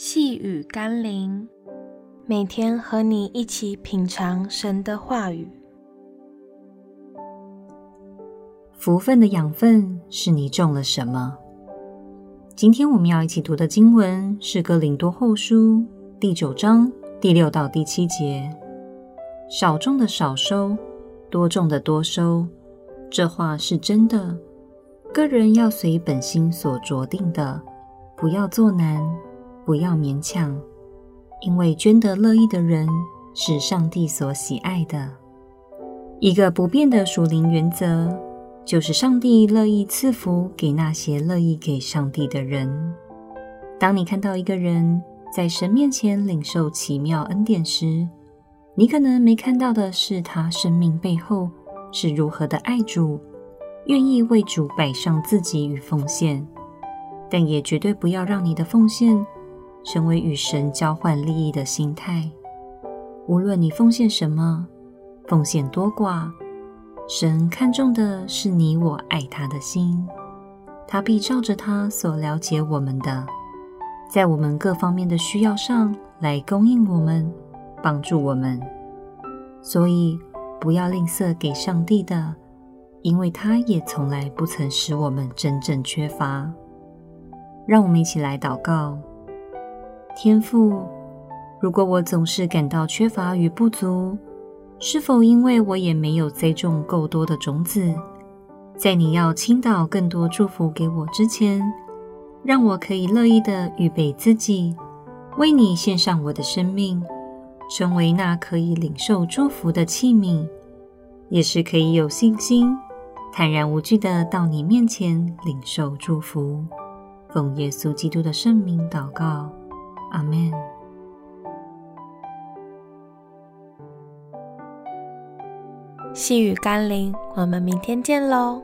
细雨甘霖，每天和你一起品尝神的话语。福分的养分是你种了什么？今天我们要一起读的经文是《哥林多后书》第九章第六到第七节：“少种的少收，多种的多收。”这话是真的。个人要随本心所酌定的，不要作难。不要勉强，因为捐得乐意的人是上帝所喜爱的。一个不变的属灵原则，就是上帝乐意赐福给那些乐意给上帝的人。当你看到一个人在神面前领受奇妙恩典时，你可能没看到的是他生命背后是如何的爱主，愿意为主摆上自己与奉献。但也绝对不要让你的奉献。成为与神交换利益的心态。无论你奉献什么，奉献多寡，神看重的是你我爱他的心。他必照着他所了解我们的，在我们各方面的需要上来供应我们，帮助我们。所以不要吝啬给上帝的，因为他也从来不曾使我们真正缺乏。让我们一起来祷告。天父，如果我总是感到缺乏与不足，是否因为我也没有栽种够多的种子？在你要倾倒更多祝福给我之前，让我可以乐意的预备自己，为你献上我的生命，成为那可以领受祝福的器皿，也是可以有信心、坦然无惧的到你面前领受祝福。奉耶稣基督的圣名祷告。阿门。细雨甘霖，我们明天见喽。